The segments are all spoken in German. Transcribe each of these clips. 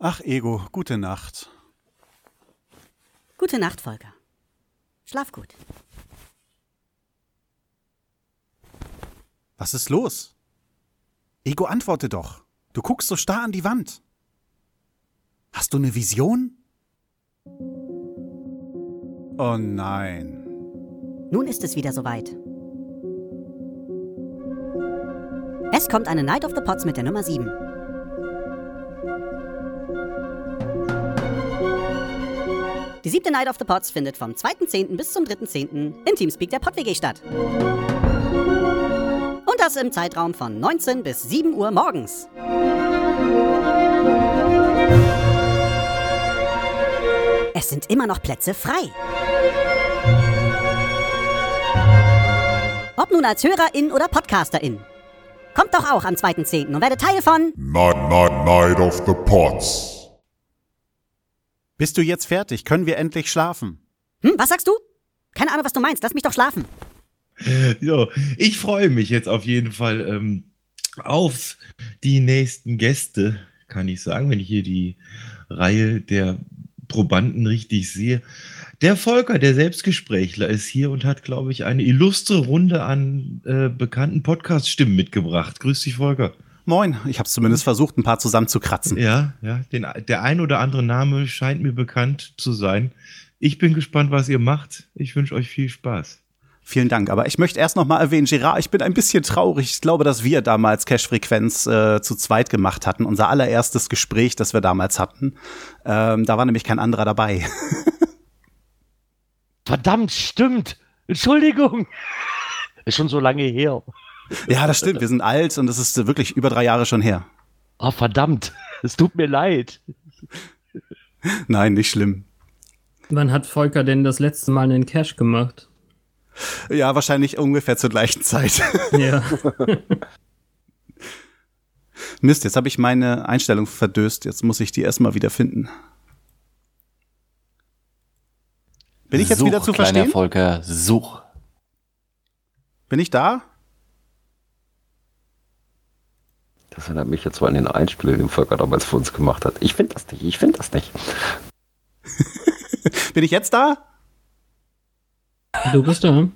Ach, Ego, gute Nacht. Gute Nacht, Volker. Schlaf gut. Was ist los? Ego, antworte doch. Du guckst so starr an die Wand. Hast du eine Vision? Oh nein. Nun ist es wieder soweit. Es kommt eine Night of the Pots mit der Nummer 7. Die siebte Night of the Pots findet vom 2.10. bis zum 3.10. in Teamspeak der PodWG statt. Und das im Zeitraum von 19 bis 7 Uhr morgens. Es sind immer noch Plätze frei. Ob nun als Hörerin oder Podcasterin. Kommt doch auch am 2.10. und werdet Teil von Night, Night, Night of the Pots. Bist du jetzt fertig? Können wir endlich schlafen? Hm, was sagst du? Keine Ahnung, was du meinst. Lass mich doch schlafen. So, ich freue mich jetzt auf jeden Fall ähm, auf die nächsten Gäste, kann ich sagen, wenn ich hier die Reihe der Probanden richtig sehe. Der Volker, der Selbstgesprächler, ist hier und hat, glaube ich, eine illustre Runde an äh, bekannten Podcast-Stimmen mitgebracht. Grüß dich, Volker. Moin, ich habe zumindest versucht, ein paar zusammenzukratzen. Ja, ja, den, der ein oder andere Name scheint mir bekannt zu sein. Ich bin gespannt, was ihr macht. Ich wünsche euch viel Spaß. Vielen Dank. Aber ich möchte erst noch mal erwähnen, Gerard, ich bin ein bisschen traurig. Ich glaube, dass wir damals Cash-Frequenz äh, zu zweit gemacht hatten. Unser allererstes Gespräch, das wir damals hatten. Ähm, da war nämlich kein anderer dabei. Verdammt, stimmt. Entschuldigung. Ist schon so lange her. Ja, das stimmt. Wir sind alt und das ist wirklich über drei Jahre schon her. Oh, verdammt. Es tut mir leid. Nein, nicht schlimm. Wann hat Volker denn das letzte Mal einen Cash gemacht? Ja, wahrscheinlich ungefähr zur gleichen Zeit. Ja. Mist, jetzt habe ich meine Einstellung verdöst. Jetzt muss ich die erstmal wieder finden. Bin ich jetzt such, wieder zu kleiner verstehen? Volker, such. Bin ich da? Das erinnert mich jetzt mal an den Einspieler, den Volker damals für uns gemacht hat. Ich finde das nicht, ich finde das nicht. Bin ich jetzt da? Du bist da.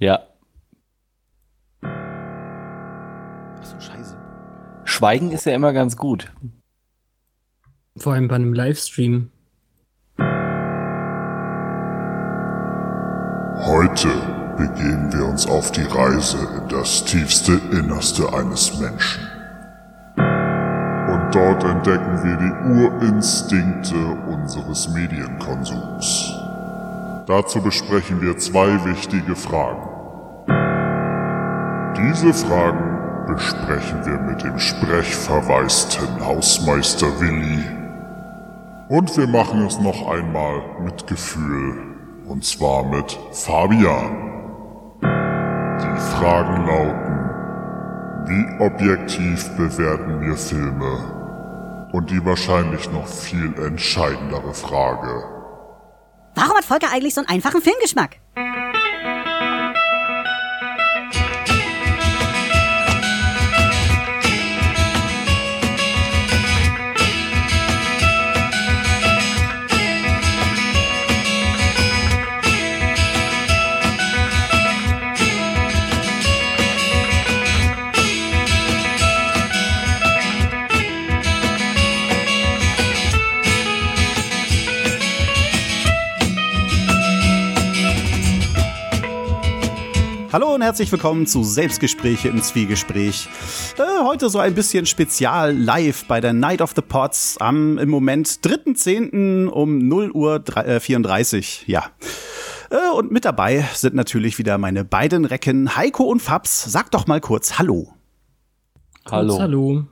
Ja. Achso, scheiße. Schweigen ist ja immer ganz gut. Vor allem bei einem Livestream. Heute begeben wir uns auf die Reise in das tiefste Innerste eines Menschen. Und dort entdecken wir die Urinstinkte unseres Medienkonsums. Dazu besprechen wir zwei wichtige Fragen. Diese Fragen besprechen wir mit dem sprechverwaisten Hausmeister Willi. Und wir machen es noch einmal mit Gefühl. Und zwar mit Fabian. Die Fragen lauten, wie objektiv bewerten wir Filme? Und die wahrscheinlich noch viel entscheidendere Frage, Warum hat Volker eigentlich so einen einfachen Filmgeschmack? Hallo und herzlich willkommen zu Selbstgespräche im Zwiegespräch. Äh, heute so ein bisschen spezial live bei der Night of the Pots am im Moment 3.10. um 0 Uhr drei- äh, 34. Ja. Äh, und mit dabei sind natürlich wieder meine beiden Recken Heiko und Fabs. Sag doch mal kurz Hallo. Hallo. Kurz Hallo.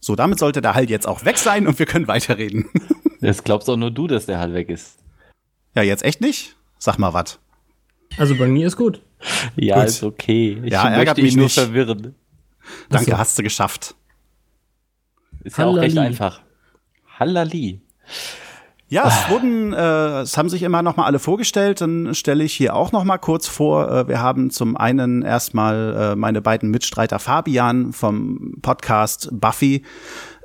So, damit sollte der Halt jetzt auch weg sein und wir können weiterreden. Jetzt glaubst auch nur du, dass der halt weg ist. ja, jetzt echt nicht? Sag mal was. Also bei mir ist gut. Ja, Gut. ist okay. Ich Ja, ärgert mich nur nicht. verwirren. Danke, so. hast du geschafft. Ist ja auch recht Hallali. einfach. Hallali. Ja, es wurden, äh, es haben sich immer noch mal alle vorgestellt. Dann stelle ich hier auch noch mal kurz vor. Äh, wir haben zum einen erstmal äh, meine beiden Mitstreiter Fabian vom Podcast Buffy.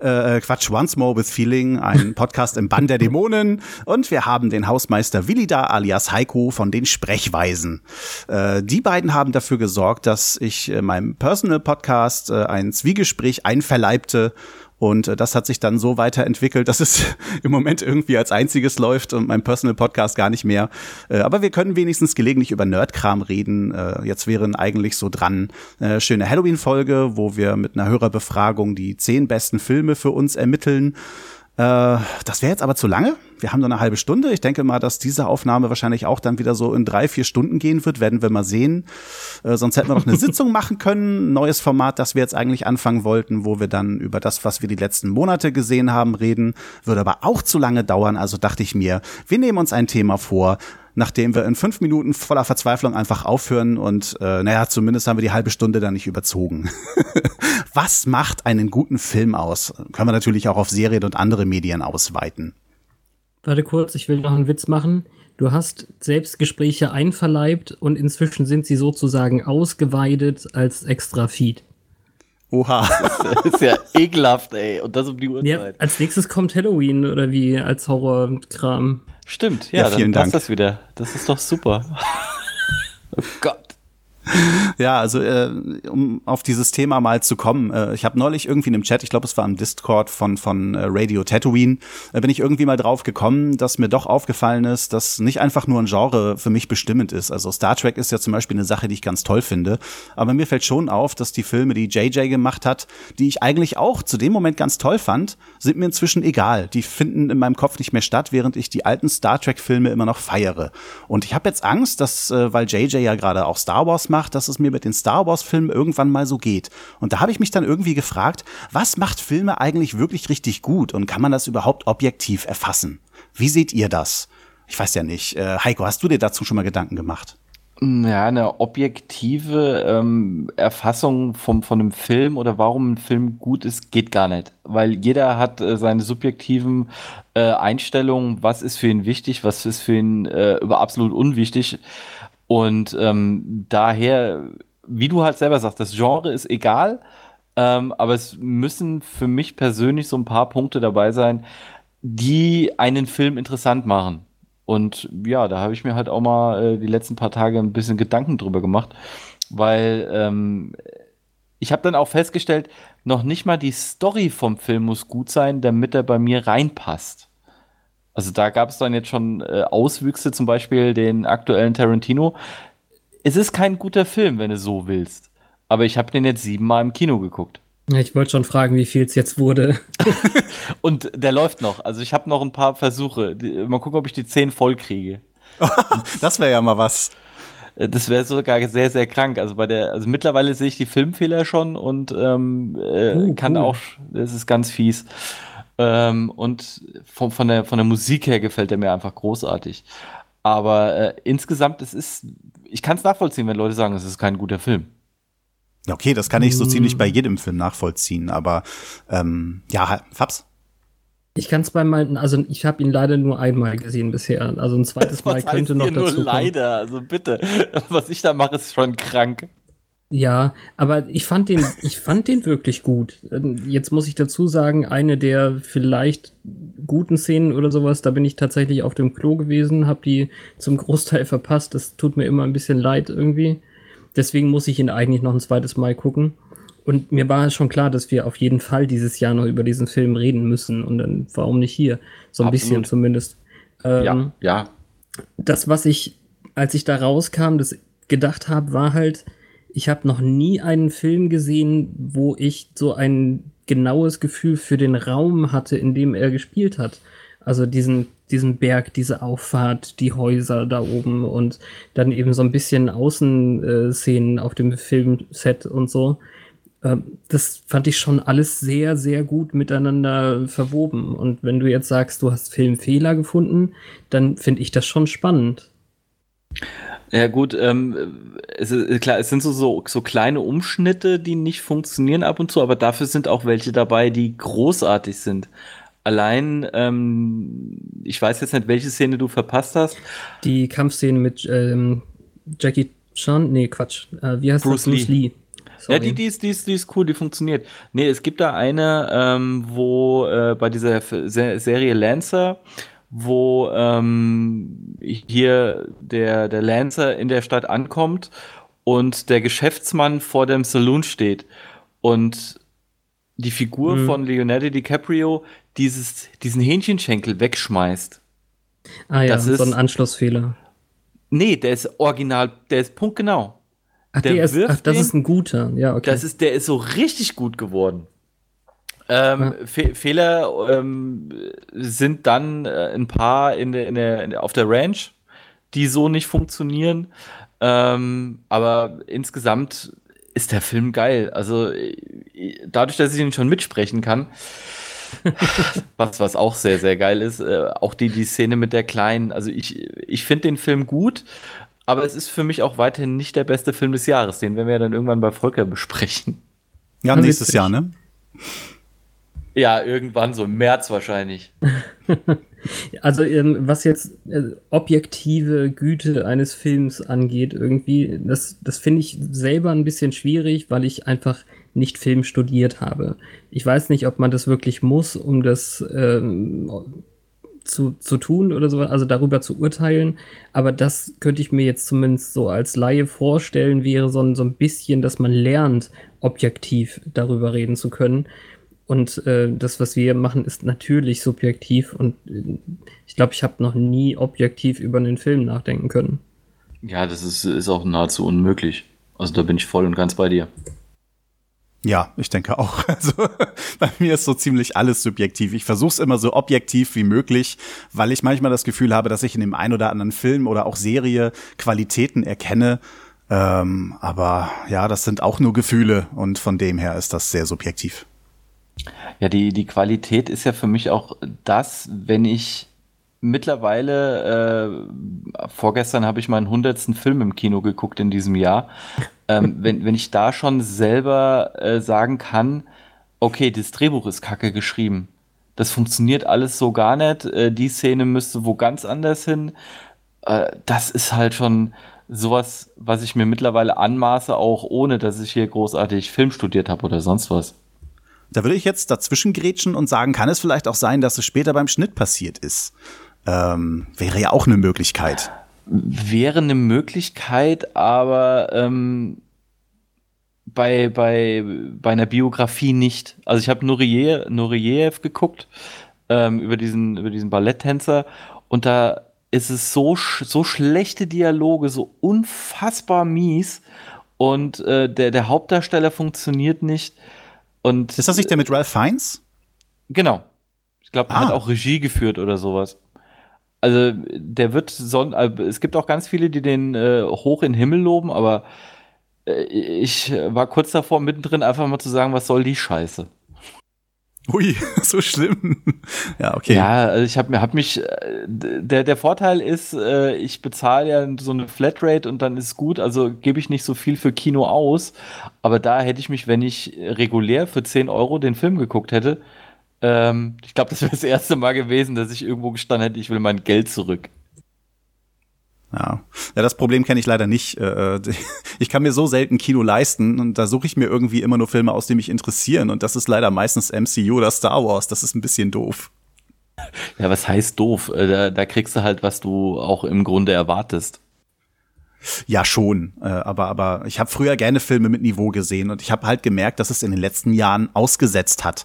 Äh, Quatsch, Once More with Feeling, ein Podcast im Bann der Dämonen. Und wir haben den Hausmeister Willi da alias Heiko von den Sprechweisen. Äh, die beiden haben dafür gesorgt, dass ich in meinem Personal Podcast äh, ein Zwiegespräch einverleibte und äh, das hat sich dann so weiterentwickelt, dass es im Moment irgendwie als einziges läuft und mein Personal Podcast gar nicht mehr. Äh, aber wir können wenigstens gelegentlich über Nerdkram reden. Äh, jetzt wären eigentlich so dran äh, schöne Halloween-Folge, wo wir mit einer Hörerbefragung die zehn besten Filme für uns ermitteln. Äh, das wäre jetzt aber zu lange. Wir haben nur eine halbe Stunde. Ich denke mal, dass diese Aufnahme wahrscheinlich auch dann wieder so in drei, vier Stunden gehen wird. Werden wir mal sehen. Äh, sonst hätten wir noch eine Sitzung machen können. Neues Format, das wir jetzt eigentlich anfangen wollten, wo wir dann über das, was wir die letzten Monate gesehen haben, reden. Würde aber auch zu lange dauern. Also dachte ich mir, wir nehmen uns ein Thema vor, nachdem wir in fünf Minuten voller Verzweiflung einfach aufhören und äh, naja, zumindest haben wir die halbe Stunde dann nicht überzogen. Was macht einen guten Film aus? Können wir natürlich auch auf Serien und andere Medien ausweiten. Warte kurz, ich will noch einen Witz machen. Du hast Selbstgespräche einverleibt und inzwischen sind sie sozusagen ausgeweidet als extra Feed. Oha. Das ist ja ekelhaft, ey. Und das um die Ja, Uhrzeit. als nächstes kommt Halloween oder wie als Horrorkram. Stimmt, ja, Ja, vielen dann passt Dank. das wieder. Das ist doch super. oh Gott. Ja, also äh, um auf dieses Thema mal zu kommen, äh, ich habe neulich irgendwie in einem Chat, ich glaube, es war im Discord von von äh, Radio Tatooine, äh, bin ich irgendwie mal drauf gekommen, dass mir doch aufgefallen ist, dass nicht einfach nur ein Genre für mich bestimmend ist. Also Star Trek ist ja zum Beispiel eine Sache, die ich ganz toll finde, aber mir fällt schon auf, dass die Filme, die JJ gemacht hat, die ich eigentlich auch zu dem Moment ganz toll fand, sind mir inzwischen egal. Die finden in meinem Kopf nicht mehr statt, während ich die alten Star Trek Filme immer noch feiere. Und ich habe jetzt Angst, dass äh, weil JJ ja gerade auch Star Wars macht, dass es mir mit den Star Wars Filmen irgendwann mal so geht. Und da habe ich mich dann irgendwie gefragt, was macht Filme eigentlich wirklich richtig gut und kann man das überhaupt objektiv erfassen? Wie seht ihr das? Ich weiß ja nicht. Äh, Heiko, hast du dir dazu schon mal Gedanken gemacht? Ja, eine objektive ähm, Erfassung vom, von einem Film oder warum ein Film gut ist, geht gar nicht. Weil jeder hat äh, seine subjektiven äh, Einstellungen, was ist für ihn wichtig, was ist für ihn äh, über absolut unwichtig. Und ähm, daher, wie du halt selber sagst, das Genre ist egal, ähm, aber es müssen für mich persönlich so ein paar Punkte dabei sein, die einen Film interessant machen. Und ja, da habe ich mir halt auch mal äh, die letzten paar Tage ein bisschen Gedanken drüber gemacht, weil ähm, ich habe dann auch festgestellt, noch nicht mal die Story vom Film muss gut sein, damit er bei mir reinpasst. Also da gab es dann jetzt schon äh, Auswüchse, zum Beispiel den aktuellen Tarantino. Es ist kein guter Film, wenn du so willst. Aber ich habe den jetzt siebenmal im Kino geguckt. Ja, ich wollte schon fragen, wie viel es jetzt wurde. Und der läuft noch. Also ich habe noch ein paar Versuche. Mal gucken, ob ich die zehn voll kriege. Das wäre ja mal was. Äh, Das wäre sogar sehr, sehr krank. Also bei der, also mittlerweile sehe ich die Filmfehler schon und ähm, äh, Oh, kann cool. auch, das ist ganz fies. Ähm, und von, von, der, von der Musik her gefällt er mir einfach großartig. Aber äh, insgesamt, es ist, ich kann es nachvollziehen, wenn Leute sagen, es ist kein guter Film. Okay, das kann ich so ziemlich bei jedem Film nachvollziehen, aber ähm, ja, Fabs. Ich kann es bei mal, also ich habe ihn leider nur einmal gesehen bisher. Also ein zweites Mal Was könnte noch nur dazu kommen. leider, also bitte. Was ich da mache, ist schon krank. Ja, aber ich fand den, ich fand den wirklich gut. Ähm, Jetzt muss ich dazu sagen, eine der vielleicht guten Szenen oder sowas, da bin ich tatsächlich auf dem Klo gewesen, habe die zum Großteil verpasst. Das tut mir immer ein bisschen leid irgendwie. Deswegen muss ich ihn eigentlich noch ein zweites Mal gucken. Und mir war schon klar, dass wir auf jeden Fall dieses Jahr noch über diesen Film reden müssen. Und dann warum nicht hier? So ein Absolut. bisschen zumindest. Ähm, Ja, ja. das, was ich, als ich da rauskam, das gedacht habe, war halt, ich habe noch nie einen Film gesehen, wo ich so ein genaues Gefühl für den Raum hatte, in dem er gespielt hat. Also diesen, diesen Berg, diese Auffahrt, die Häuser da oben und dann eben so ein bisschen Außenszenen auf dem Filmset und so. Ähm, Das fand ich schon alles sehr, sehr gut miteinander verwoben. Und wenn du jetzt sagst, du hast Filmfehler gefunden, dann finde ich das schon spannend. Ja gut, ähm, es ist, klar, es sind so, so, so kleine Umschnitte, die nicht funktionieren ab und zu, aber dafür sind auch welche dabei, die großartig sind. Allein, ähm, ich weiß jetzt nicht, welche Szene du verpasst hast. Die Kampfszene mit ähm, Jackie Chan, nee, Quatsch. Äh, wie heißt Bruce das? Bruce Lee. Ja, die, die, ist, die, ist, die ist cool, die funktioniert. Nee, es gibt da eine, ähm, wo äh, bei dieser F- Se- Serie Lancer, wo ähm, hier der, der Lancer in der Stadt ankommt und der Geschäftsmann vor dem Saloon steht und die Figur Mhm. von Leonardo DiCaprio dieses, diesen Hähnchenschenkel wegschmeißt. Ah ja, Das ist- so ein Anschlussfehler. Nee, der ist original, der ist punktgenau. Ach, Der der ist, ach das den- ist ein guter. Ja, okay. Das ist, der ist so richtig gut geworden. Ähm, Ja. Fe Fehler ähm, sind dann äh, ein paar in der, in der, in der, auf der Ranch, die so nicht funktionieren. Ähm, aber insgesamt ist der Film geil. Also äh, dadurch, dass ich ihn schon mitsprechen kann, was, was auch sehr, sehr geil ist, äh, auch die, die Szene mit der Kleinen. Also ich, ich finde den Film gut, aber es ist für mich auch weiterhin nicht der beste Film des Jahres. Den werden wir dann irgendwann bei Volker besprechen. Ja, nächstes. Jahr, ne? Ja, irgendwann so im März wahrscheinlich. Also ähm, was jetzt äh, objektive Güte eines Films angeht, irgendwie, das, das finde ich selber ein bisschen schwierig, weil ich einfach nicht Film studiert habe. Ich weiß nicht, ob man das wirklich muss, um das ähm, zu, zu tun oder so, also darüber zu urteilen. Aber das könnte ich mir jetzt zumindest so als Laie vorstellen, wäre so so ein bisschen, dass man lernt, objektiv darüber reden zu können. Und äh, das, was wir machen, ist natürlich subjektiv. Und äh, ich glaube, ich habe noch nie objektiv über einen Film nachdenken können. Ja, das ist, ist auch nahezu unmöglich. Also da bin ich voll und ganz bei dir. Ja, ich denke auch. Also bei mir ist so ziemlich alles subjektiv. Ich versuche es immer so objektiv wie möglich, weil ich manchmal das Gefühl habe, dass ich in dem einen oder anderen Film oder auch Serie Qualitäten erkenne. Ähm, aber ja, das sind auch nur Gefühle und von dem her ist das sehr subjektiv. Ja, die, die Qualität ist ja für mich auch das, wenn ich mittlerweile, äh, vorgestern habe ich meinen hundertsten Film im Kino geguckt in diesem Jahr, ähm, wenn, wenn ich da schon selber äh, sagen kann, okay, das Drehbuch ist kacke geschrieben. Das funktioniert alles so gar nicht. Äh, die Szene müsste wo ganz anders hin. Äh, das ist halt schon sowas, was ich mir mittlerweile anmaße, auch ohne dass ich hier großartig Film studiert habe oder sonst was. Da würde ich jetzt dazwischen grätschen und sagen, kann es vielleicht auch sein, dass es später beim Schnitt passiert ist? Ähm, wäre ja auch eine Möglichkeit. Wäre eine Möglichkeit, aber ähm, bei, bei, bei einer Biografie nicht. Also ich habe Nureyev, Nureyev geguckt ähm, über, diesen, über diesen Balletttänzer und da ist es so, so schlechte Dialoge, so unfassbar mies und äh, der, der Hauptdarsteller funktioniert nicht. Und Ist das nicht der mit Ralph Fiennes? Genau. Ich glaube, er hat Ah. auch Regie geführt oder sowas. Also der wird son äh, es gibt auch ganz viele, die den äh, hoch in den Himmel loben, aber äh, ich war kurz davor, mittendrin einfach mal zu sagen, was soll die Scheiße? Ui, so schlimm. ja, okay. Ja, also ich habe hab mich, äh, der, der Vorteil ist, äh, ich bezahle ja so eine Flatrate und dann ist gut, also gebe ich nicht so viel für Kino aus, aber da hätte ich mich, wenn ich regulär für 10 Euro den Film geguckt hätte, ähm, ich glaube, das wäre das erste Mal gewesen, dass ich irgendwo gestanden hätte, ich will mein Geld zurück. Ja. ja, das Problem kenne ich leider nicht. Äh, Ich kann mir so selten Kino leisten und da suche ich mir irgendwie immer nur Filme aus, die mich interessieren und das ist leider meistens MCU oder Star Wars. Das ist ein bisschen doof. Ja, was heißt doof? Äh, Da, da kriegst du halt, was du auch im Grunde erwartest. Ja, schon. Äh, aber, aber ich habe früher gerne Filme mit Niveau gesehen und ich habe halt gemerkt, dass es in den letzten Jahren ausgesetzt hat.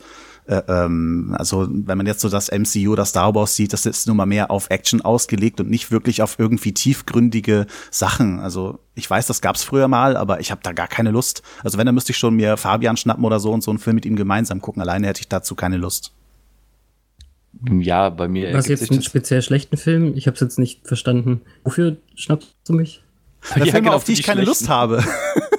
Äh, ähm, also wenn man jetzt so das MCU oder Star Wars sieht, das ist nun mal mehr auf Action ausgelegt und nicht wirklich auf irgendwie tiefgründige Sachen. Also ich weiß, das gab's früher mal, aber ich habe da gar keine Lust. Also wenn, dann müsste ich schon mir Fabian schnappen oder so und so einen Film mit ihm gemeinsam gucken. Alleine hätte ich dazu keine Lust. Ja, bei mir Was jetzt einen das- speziell schlechten Film? Ich habe es jetzt nicht verstanden. Wofür schnappst du mich? Ja, Ja, Filme, genau, auf die für ich keine Lust schlechten. habe.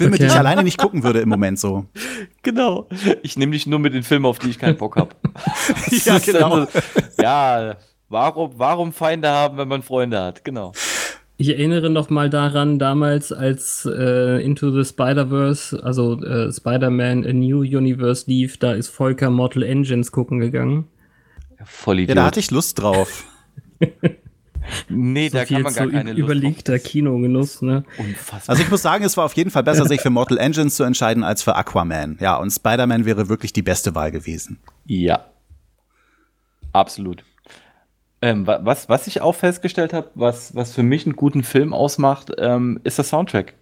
Filme, die Okay. ich alleine nicht gucken würde im Moment so. Genau. Ich nehme dich nur mit den Filmen, auf die ich keinen Bock habe. Ja, genau. ja, warum, warum Feinde haben, wenn man Freunde hat? Genau. Ich erinnere noch mal daran, damals als äh, Into the Spider-Verse, also äh, Spider-Man A New Universe lief, da ist Volker Mortal Engines gucken gegangen. Vollidiot. Ja, da hatte ich Lust drauf. nee, so da viel kann man gar zu keine überlegter. Kinogenuss, ne? Unfassbar. Also ich muss sagen, es war auf jeden Fall besser, sich für Mortal Engines zu entscheiden als für Aquaman. Ja, und Spider-Man wäre wirklich die beste Wahl gewesen. Ja. Absolut. Ähm, wa- was, was ich auch festgestellt habe, was, was für mich einen guten Film ausmacht, ähm, ist der Soundtrack.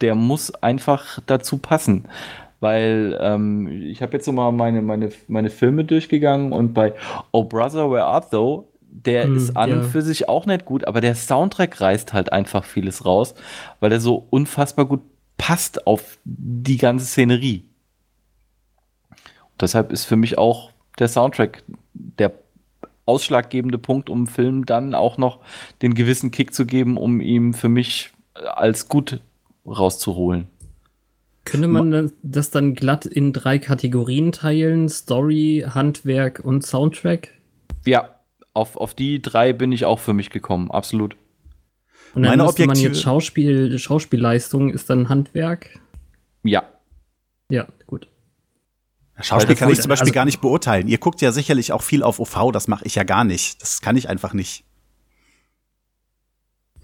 Der muss einfach dazu passen. Weil ähm, ich habe jetzt so mal meine, meine, meine Filme durchgegangen und bei Oh Brother, Where Art Thou, der Hm, ist an ja. und für sich auch nicht gut, aber der Soundtrack reißt halt einfach vieles raus, weil der so unfassbar gut passt auf die ganze Szenerie. Deshalb ist für mich auch der Soundtrack der ausschlaggebende Punkt, um Film dann auch noch den gewissen Kick zu geben, um ihm für mich als gut rauszuholen. Könnte man das dann glatt in drei Kategorien teilen? Story, Handwerk und Soundtrack? Ja, auf, auf die drei bin ich auch für mich gekommen, absolut. Und dann Meine müsste man objektive- jetzt Schauspiel, Schauspielleistung ist dann Handwerk? Ja, Ja, gut. Schauspiel kann ich zum Beispiel also- gar nicht beurteilen. Ihr guckt ja sicherlich auch viel auf OV, das mache ich ja gar nicht. Das kann ich einfach nicht.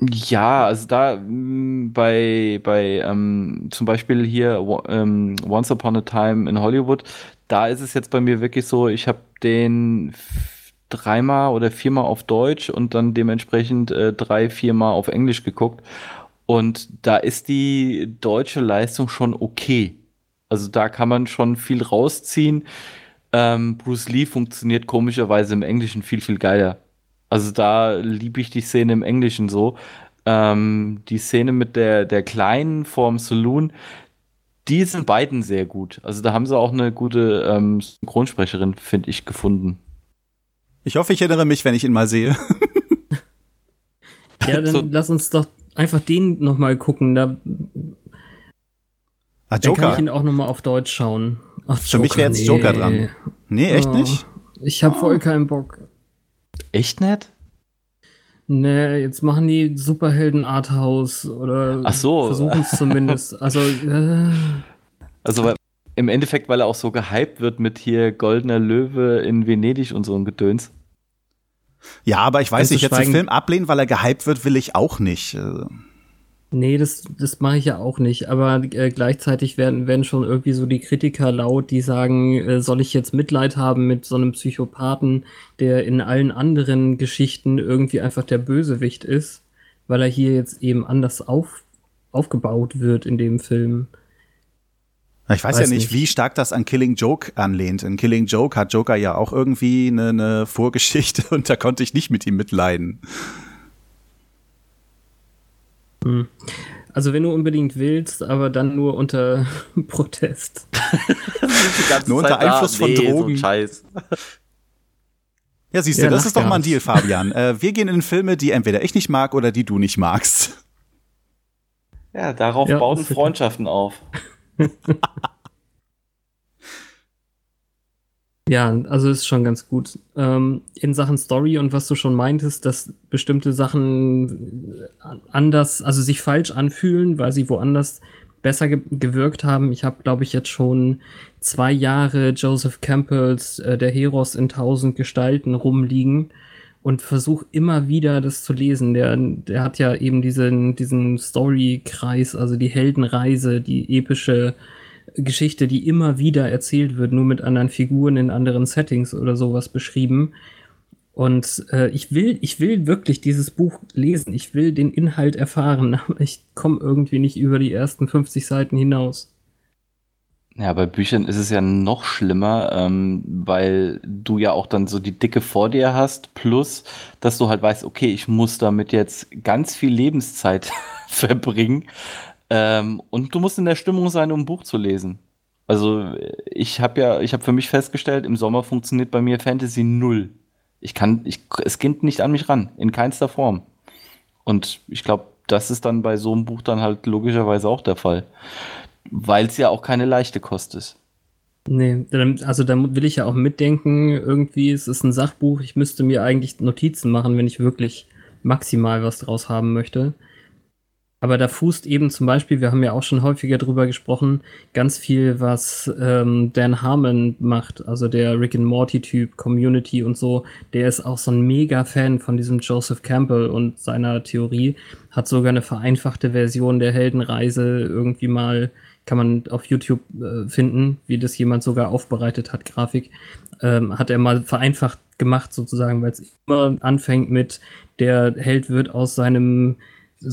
Ja, also da mh, bei, bei ähm, zum Beispiel hier ähm, Once Upon a Time in Hollywood, da ist es jetzt bei mir wirklich so, ich habe den dreimal oder viermal auf Deutsch und dann dementsprechend äh, drei, viermal auf Englisch geguckt. Und da ist die deutsche Leistung schon okay. Also da kann man schon viel rausziehen. Ähm, Bruce Lee funktioniert komischerweise im Englischen viel, viel geiler. Also da liebe ich die Szene im Englischen so. Ähm, die Szene mit der, der Kleinen vorm Saloon, die sind beiden sehr gut. Also da haben sie auch eine gute ähm, Synchronsprecherin, finde ich, gefunden. Ich hoffe, ich erinnere mich, wenn ich ihn mal sehe. Ja, dann So. lass uns doch einfach den nochmal gucken. Da, Ah, dann kann Joker. ich ihn auch nochmal auf Deutsch schauen. Ach, Für mich wäre jetzt Joker dran. Nee, echt Oh, nicht? Ich habe voll keinen Bock. Echt nett? Nee, jetzt machen die Superhelden Arthouse oder Ach so. versuchen es zumindest. Also, äh, Also weil, im Endeffekt, weil er auch so gehypt wird mit hier Goldener Löwe in Venedig und so ein Gedöns. Ja, aber ich weiß nicht, jetzt den Film ablehnen, weil er gehypt wird, will ich auch nicht. Äh, nee, das, das mache ich ja auch nicht. Aber äh, gleichzeitig werden, werden schon irgendwie so die Kritiker laut, die sagen, äh, soll ich jetzt Mitleid haben mit so einem Psychopathen, der in allen anderen Geschichten irgendwie einfach der Bösewicht ist, weil er hier jetzt eben anders auf, aufgebaut wird in dem Film. Ich weiß, Weiß ja nicht, nicht. wie stark das an Killing Joke anlehnt. In Killing Joke hat Joker ja auch irgendwie eine, eine Vorgeschichte und da konnte ich nicht mit ihm mitleiden. Also wenn du unbedingt willst, aber dann nur unter Protest. Nur unter Einfluss von Drogen. Scheiß. Ja, siehst du, Ja, das ist doch mal ein Deal. Fabian. Äh, wir gehen in Filme, die entweder ich nicht mag oder die du nicht magst. Ja, darauf Ja, bauen. Freundschaften auf. Ja, also ist schon ganz gut. Ähm, in Sachen Story und was du schon meintest, dass bestimmte Sachen anders, also sich falsch anfühlen, weil sie woanders besser ge gewirkt haben. Ich habe, glaube ich, jetzt schon zwei Jahre Joseph Campbells äh, Der Heros in tausend Gestalten rumliegen und versuche immer wieder das zu lesen. Der, der hat ja eben diesen, diesen Story-Kreis, also die Heldenreise, die epische Geschichte, die immer wieder erzählt wird, nur mit anderen Figuren in anderen Settings oder sowas beschrieben. Und äh, ich will, ich will wirklich dieses Buch lesen. Ich will den Inhalt erfahren, aber ich komme irgendwie nicht über die ersten 50 Seiten hinaus. Ja, bei Büchern ist es ja noch schlimmer, ähm, weil du ja auch dann so die Dicke vor dir hast, plus, dass du halt weißt, okay, ich muss damit jetzt ganz viel Lebenszeit verbringen. Ähm, und du musst in der Stimmung sein, um ein Buch zu lesen. Also ich habe ja, ich habe für mich festgestellt, im Sommer funktioniert bei mir Fantasy null. Ich kann, ich, es geht nicht an mich ran, in keinster Form. Und ich glaube, das ist dann bei so einem Buch dann halt logischerweise auch der Fall. Weil es ja auch keine leichte Kost ist. Nee, also da will ich ja auch mitdenken, irgendwie, es ist ein Sachbuch, ich müsste mir eigentlich Notizen machen, wenn ich wirklich maximal was draus haben möchte. Aber da fußt eben zum Beispiel, wir haben ja auch schon häufiger drüber gesprochen, ganz viel, was ähm, Dan Harmon macht, also der Rick and Morty-Typ, Community und so. Der ist auch so ein Mega-Fan von diesem Joseph Campbell und seiner Theorie. Hat sogar eine vereinfachte Version der Heldenreise irgendwie mal, kann man auf YouTube äh, finden, wie das jemand sogar aufbereitet hat, Grafik. Ähm, hat er mal vereinfacht gemacht sozusagen, weil es immer anfängt mit, der Held wird aus seinem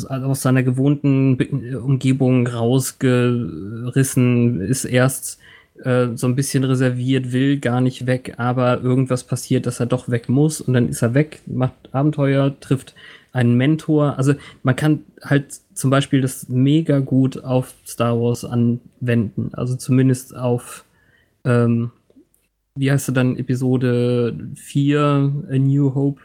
aus seiner gewohnten Umgebung rausgerissen, ist erst äh, so ein bisschen reserviert, will gar nicht weg, aber irgendwas passiert, dass er doch weg muss und dann ist er weg, macht Abenteuer, trifft einen Mentor. Also man kann halt zum Beispiel das mega gut auf Star Wars anwenden, also zumindest auf ähm, wie heißt er dann, Episode 4, A New Hope?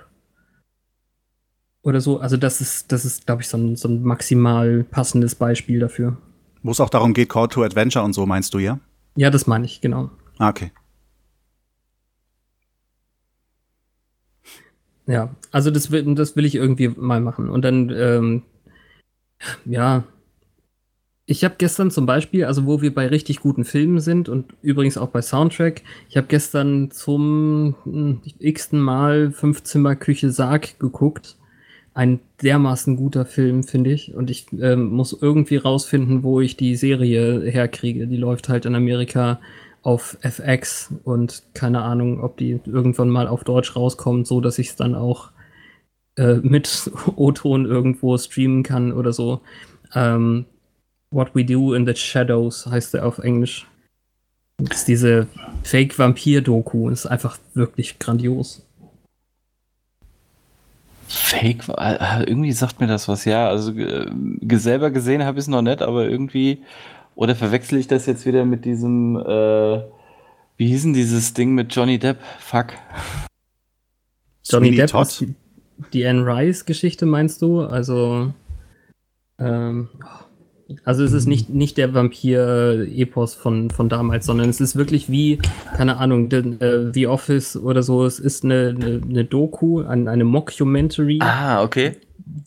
Oder so. Also, das ist, das ist, glaube ich, so ein, so ein maximal passendes Beispiel dafür. Wo es auch darum geht, Call to Adventure und so, meinst du, ja? Ja, das meine ich, genau. Ah, okay. Ja, also das will, das will ich irgendwie mal machen. Und dann, ähm, ja, ich habe gestern zum Beispiel, also wo wir bei richtig guten Filmen sind und übrigens auch bei Soundtrack, ich habe gestern zum hm, x-ten Mal Fünfzimmer-Küche Sarg geguckt. Ein dermaßen guter Film, finde ich. Und ich ähm, muss irgendwie rausfinden, wo ich die Serie herkriege. Die läuft halt in Amerika auf FX und keine Ahnung, ob die irgendwann mal auf Deutsch rauskommt, so dass ich es dann auch äh, mit O-Ton irgendwo streamen kann oder so. Ähm, What We Do in the Shadows heißt er auf Englisch. Das ist diese Fake-Vampir-Doku. Ist einfach wirklich grandios. Fake, äh, irgendwie sagt mir das was, ja. Also äh, selber gesehen habe ich es noch nicht, aber irgendwie, oder verwechsel ich das jetzt wieder mit diesem, äh, wie hieß denn dieses Ding mit Johnny Depp? Fuck. Johnny Sweeney Depp Todd. ist die, die Anne Rice-Geschichte, meinst du? Also, ähm, also es ist nicht, nicht der Vampir-Epos von, von damals, sondern es ist wirklich wie, keine Ahnung, The, äh, The Office oder so. Es ist eine, eine, eine Doku, ein, eine Mockumentary, Ah, okay.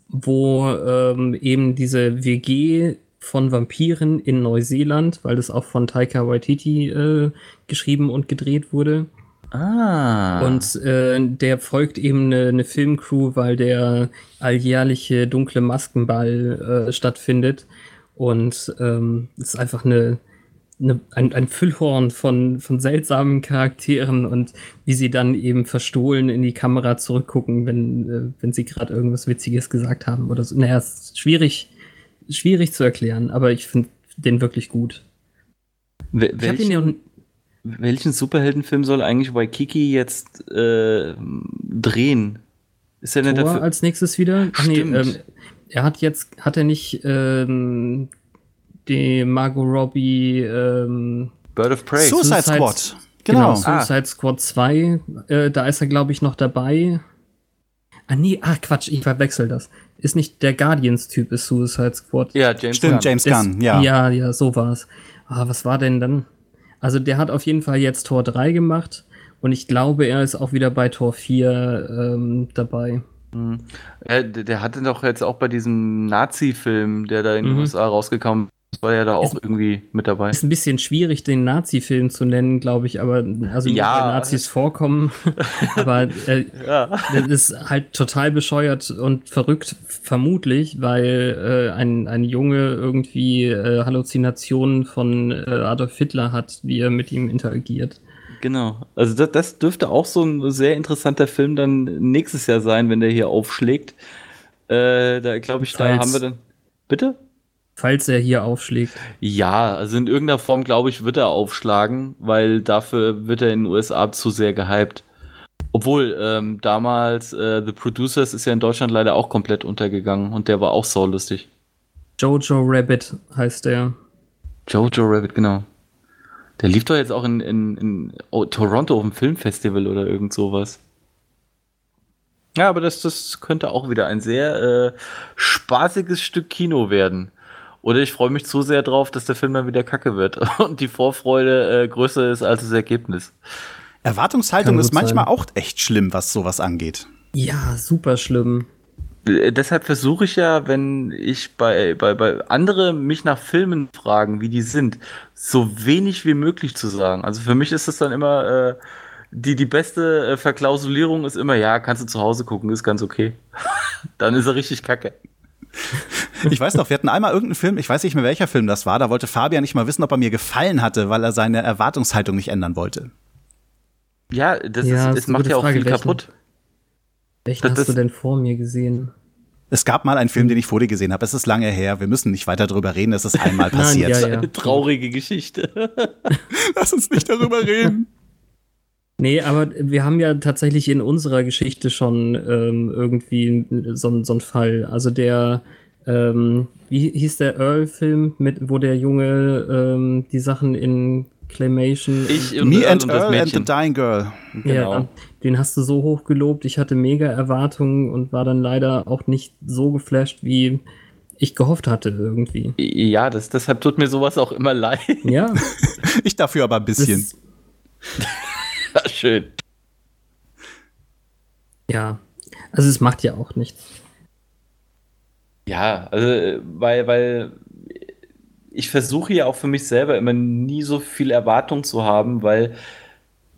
wo ähm, eben diese WG von Vampiren in Neuseeland, weil das auch von Taika Waititi äh, geschrieben und gedreht wurde. Ah. Und äh, der folgt eben eine, eine Filmcrew, weil der alljährliche dunkle Maskenball äh, stattfindet. Und ähm, es ist einfach eine, eine, ein, ein Füllhorn von, von seltsamen Charakteren und wie sie dann eben verstohlen in die Kamera zurückgucken, wenn, äh, wenn sie gerade irgendwas Witziges gesagt haben oder so. Naja, es ist schwierig, schwierig zu erklären, aber ich finde den wirklich gut. Wel- Ich ihn ja welchen, welchen Superheldenfilm soll eigentlich Waikiki jetzt äh, drehen? Ist er denn Thor dafür? als nächstes wieder. Ach nee, ähm, er hat jetzt, hat er nicht ähm, die Margot Robbie ähm, Bird of Prey. Suicide Suicide- Squad. Genau. Suicide Squad 2, äh, da ist er, glaube ich, noch dabei. Ah, nee, ach Quatsch, ich verwechsel das. Ist nicht der Guardians-Typ, ist Suicide Squad. ja, James Stimmt, Gunn. James Gunn, ja. Ja, ja, so war's. Ah, was war denn dann? Also der hat auf jeden Fall jetzt Tor 3 gemacht und ich glaube, er ist auch wieder bei Tor 4 ähm, dabei. Äh, der, der hatte doch jetzt auch bei diesem Nazi-Film, der da in den Mhm. USA rausgekommen ist, war ja da auch irgendwie mit dabei. Ist ein bisschen schwierig, den Nazi-Film zu nennen, glaube ich, aber also Ja. Nazis vorkommen. aber äh, Ja. das ist halt total bescheuert und verrückt, vermutlich, weil äh, ein, ein Junge irgendwie äh, Halluzinationen von äh, Adolf Hitler hat, wie er mit ihm interagiert. Genau. Also das, das dürfte auch so ein sehr interessanter Film dann nächstes Jahr sein, wenn der hier aufschlägt. Äh, da glaube ich, da Falls- haben wir dann. Bitte? Falls er hier aufschlägt. Ja, also in irgendeiner Form, glaube ich, wird er aufschlagen, weil dafür wird er in den USA zu sehr gehypt. Obwohl, ähm, damals äh, The Producers ist ja in Deutschland leider auch komplett untergegangen und der war auch saulustig. Jojo Rabbit heißt der. Jojo Rabbit, genau. Der lief doch jetzt auch in, in, in oh, Toronto auf dem Filmfestival oder irgend sowas. Ja, aber das, das könnte auch wieder ein sehr äh, spaßiges Stück Kino werden. Oder ich freue mich zu sehr drauf, dass der Film dann wieder kacke wird und die Vorfreude äh, größer ist als das Ergebnis. Erwartungshaltung ist manchmal sein. auch echt schlimm, was sowas angeht. Ja, super schlimm. Äh, Deshalb versuche ich ja, wenn ich bei, bei, bei andere mich nach Filmen fragen, wie die sind, so wenig wie möglich zu sagen. Also für mich ist das dann immer, äh, die, die beste äh, Verklausulierung ist immer, ja, kannst du zu Hause gucken, ist ganz okay. dann ist er richtig kacke. Ich weiß noch, wir hatten einmal irgendeinen Film, ich weiß nicht mehr welcher Film das war, da wollte Fabian nicht mal wissen, ob er mir gefallen hatte, weil er seine Erwartungshaltung nicht ändern wollte. Ja, das, Ja, ist, eine macht ja auch Frage, viel welchen? kaputt. Welchen Das- hast du das- denn vor mir gesehen? Es gab mal einen Film, den ich vor dir gesehen habe. Es ist lange her. Wir müssen nicht weiter darüber reden. Es ist einmal Nein, passiert. ja, ja. Eine traurige Geschichte. Lass uns nicht darüber reden. Nee, aber wir haben ja tatsächlich in unserer Geschichte schon ähm, irgendwie so, so einen Fall. Also der, ähm, wie hieß der Earl-Film, mit wo der Junge ähm, die Sachen in Claymation. Ich und Me Earl and und das Earl and the. Dying Girl. Genau. Ja, den hast du so hoch gelobt. Ich hatte mega Erwartungen und war dann leider auch nicht so geflasht, wie ich gehofft hatte irgendwie. Ja, das, deshalb tut mir sowas auch immer leid. Ja, Ich dafür aber ein bisschen. das, Schön. ja. Also es macht ja auch nichts. Ja, also, äh, weil, weil ich versuche ja auch für mich selber immer nie so viel Erwartung zu haben, weil,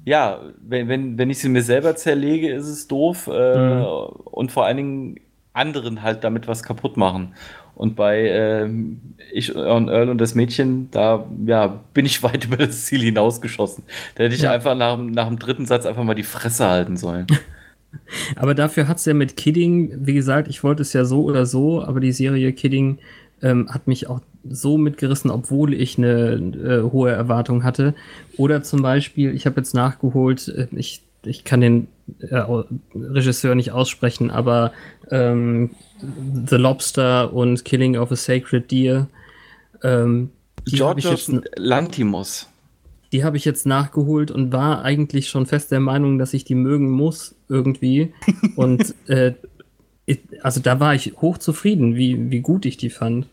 ja, wenn, wenn, wenn ich sie mir selber zerlege, ist es doof äh, Mhm. und vor allen Dingen anderen halt damit was kaputt machen. Und bei ähm, ich und Earl und das Mädchen, da ja, bin ich weit über das Ziel hinausgeschossen. Da hätte ich Ja. einfach nach, dem- nach dem dritten Satz einfach mal die Fresse halten sollen. Aber dafür hat es ja mit Kidding, wie gesagt, ich wollte es ja so oder so, aber die Serie Kidding ähm, hat mich auch so mitgerissen, obwohl ich eine äh, hohe Erwartung hatte. Oder zum Beispiel, ich habe jetzt nachgeholt, äh, ich, ich kann den äh, Regisseur nicht aussprechen, aber ähm, The Lobster und Killing of a Sacred Deer, ähm, die habe ich, Georgios jetzt- Lantimos. die habe ich jetzt nachgeholt und war eigentlich schon fest der Meinung, dass ich die mögen muss irgendwie. Und äh, also da war ich hochzufrieden, wie, wie gut ich die fand.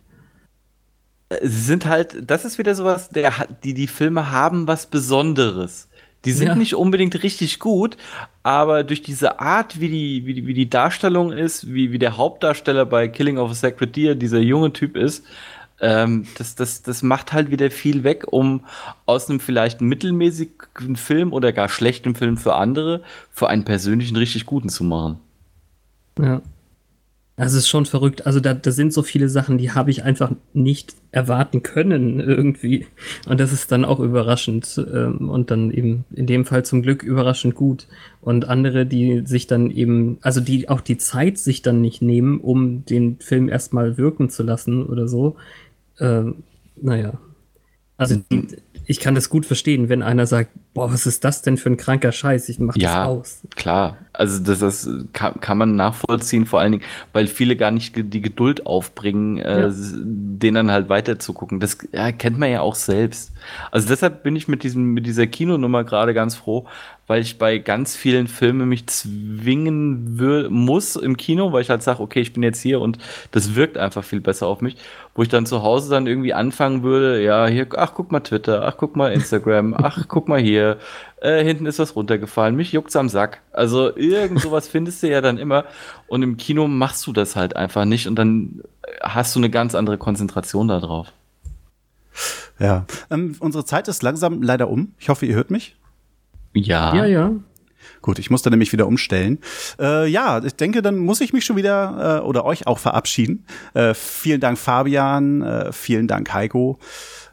Sie sind halt, das ist wieder sowas, der, die, die Filme haben was Besonderes. Die sind Ja. nicht unbedingt richtig gut, aber durch diese Art, wie die, wie die, wie die Darstellung ist, wie, wie der Hauptdarsteller bei Killing of a Sacred Deer, dieser junge Typ ist, ähm, das, das, das macht halt wieder viel weg, um aus einem vielleicht mittelmäßigen Film oder gar schlechten Film für andere, für einen persönlichen richtig guten zu machen. Ja. Das ist schon verrückt. Also da, da sind so viele Sachen, die habe ich einfach nicht erwarten können irgendwie. Und das ist dann auch überraschend ähm, und dann eben in dem Fall zum Glück überraschend gut. Und andere, die sich dann eben, also die auch die Zeit sich dann nicht nehmen, um den Film erstmal wirken zu lassen oder so. Ähm, naja. Also die, ich kann das gut verstehen, wenn einer sagt, boah, was ist das denn für ein kranker Scheiß? Ich mach Ja. das aus. Klar, also das, das kann, kann man nachvollziehen, vor allen Dingen, weil viele gar nicht die Geduld aufbringen, äh, Ja. s- den dann halt weiterzugucken. Das ja, kennt man ja auch selbst. Also deshalb bin ich mit diesem, mit dieser Kinonummer gerade ganz froh, weil ich bei ganz vielen Filmen mich zwingen muss im Kino, weil ich halt sage, okay, ich bin jetzt hier und das wirkt einfach viel besser auf mich, wo ich dann zu Hause dann irgendwie anfangen würde, ja, hier, ach, guck mal Twitter, ach, guck mal Instagram, ach, guck mal hier, äh, hinten ist was runtergefallen, mich juckt's am Sack. Also irgend sowas findest du ja dann immer und im Kino machst du das halt einfach nicht und dann hast du eine ganz andere Konzentration darauf. Ja. Ähm, unsere Zeit ist langsam leider um. Ich hoffe, ihr hört mich. Ja. Ja, ja. Gut, ich musste nämlich wieder umstellen. Äh, ja, ich denke, dann muss ich mich schon wieder äh, oder euch auch verabschieden. Äh, vielen Dank, Fabian. Äh, vielen Dank, Heiko.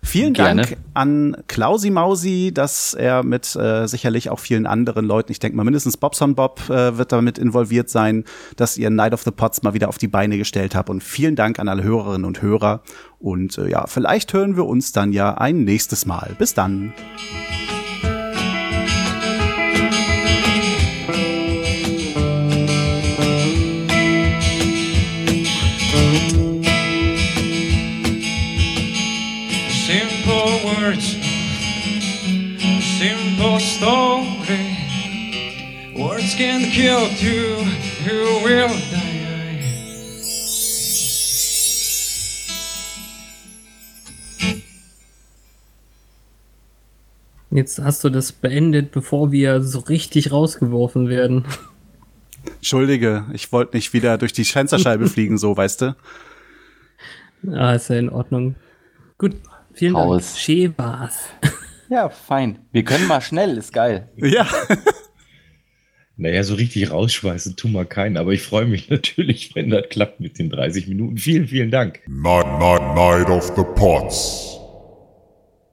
Vielen Gerne. Dank an Klausi Mausi, dass er mit äh, sicherlich auch vielen anderen Leuten, ich denke mal mindestens Bobson Bob äh, wird damit involviert sein, dass ihr Night of the Pots mal wieder auf die Beine gestellt habt. Und vielen Dank an alle Hörerinnen und Hörer. Und äh, ja, vielleicht hören wir uns dann ja ein nächstes Mal. Bis dann. Kill you, you will die. Jetzt hast du das beendet, bevor wir so richtig rausgeworfen werden. Entschuldige, ich wollte nicht wieder durch die Fensterscheibe fliegen, so, weißt du? Ah, ist ja in Ordnung. Gut, vielen Raus. Dank. Schön war's. Ja, fein. Wir können mal schnell, ist geil. Ja. Naja, so richtig rausschmeißen tun wir keinen, aber ich freue mich natürlich, wenn das klappt mit den 30 Minuten. Vielen, vielen Dank. Night, Night, Night of the Pots.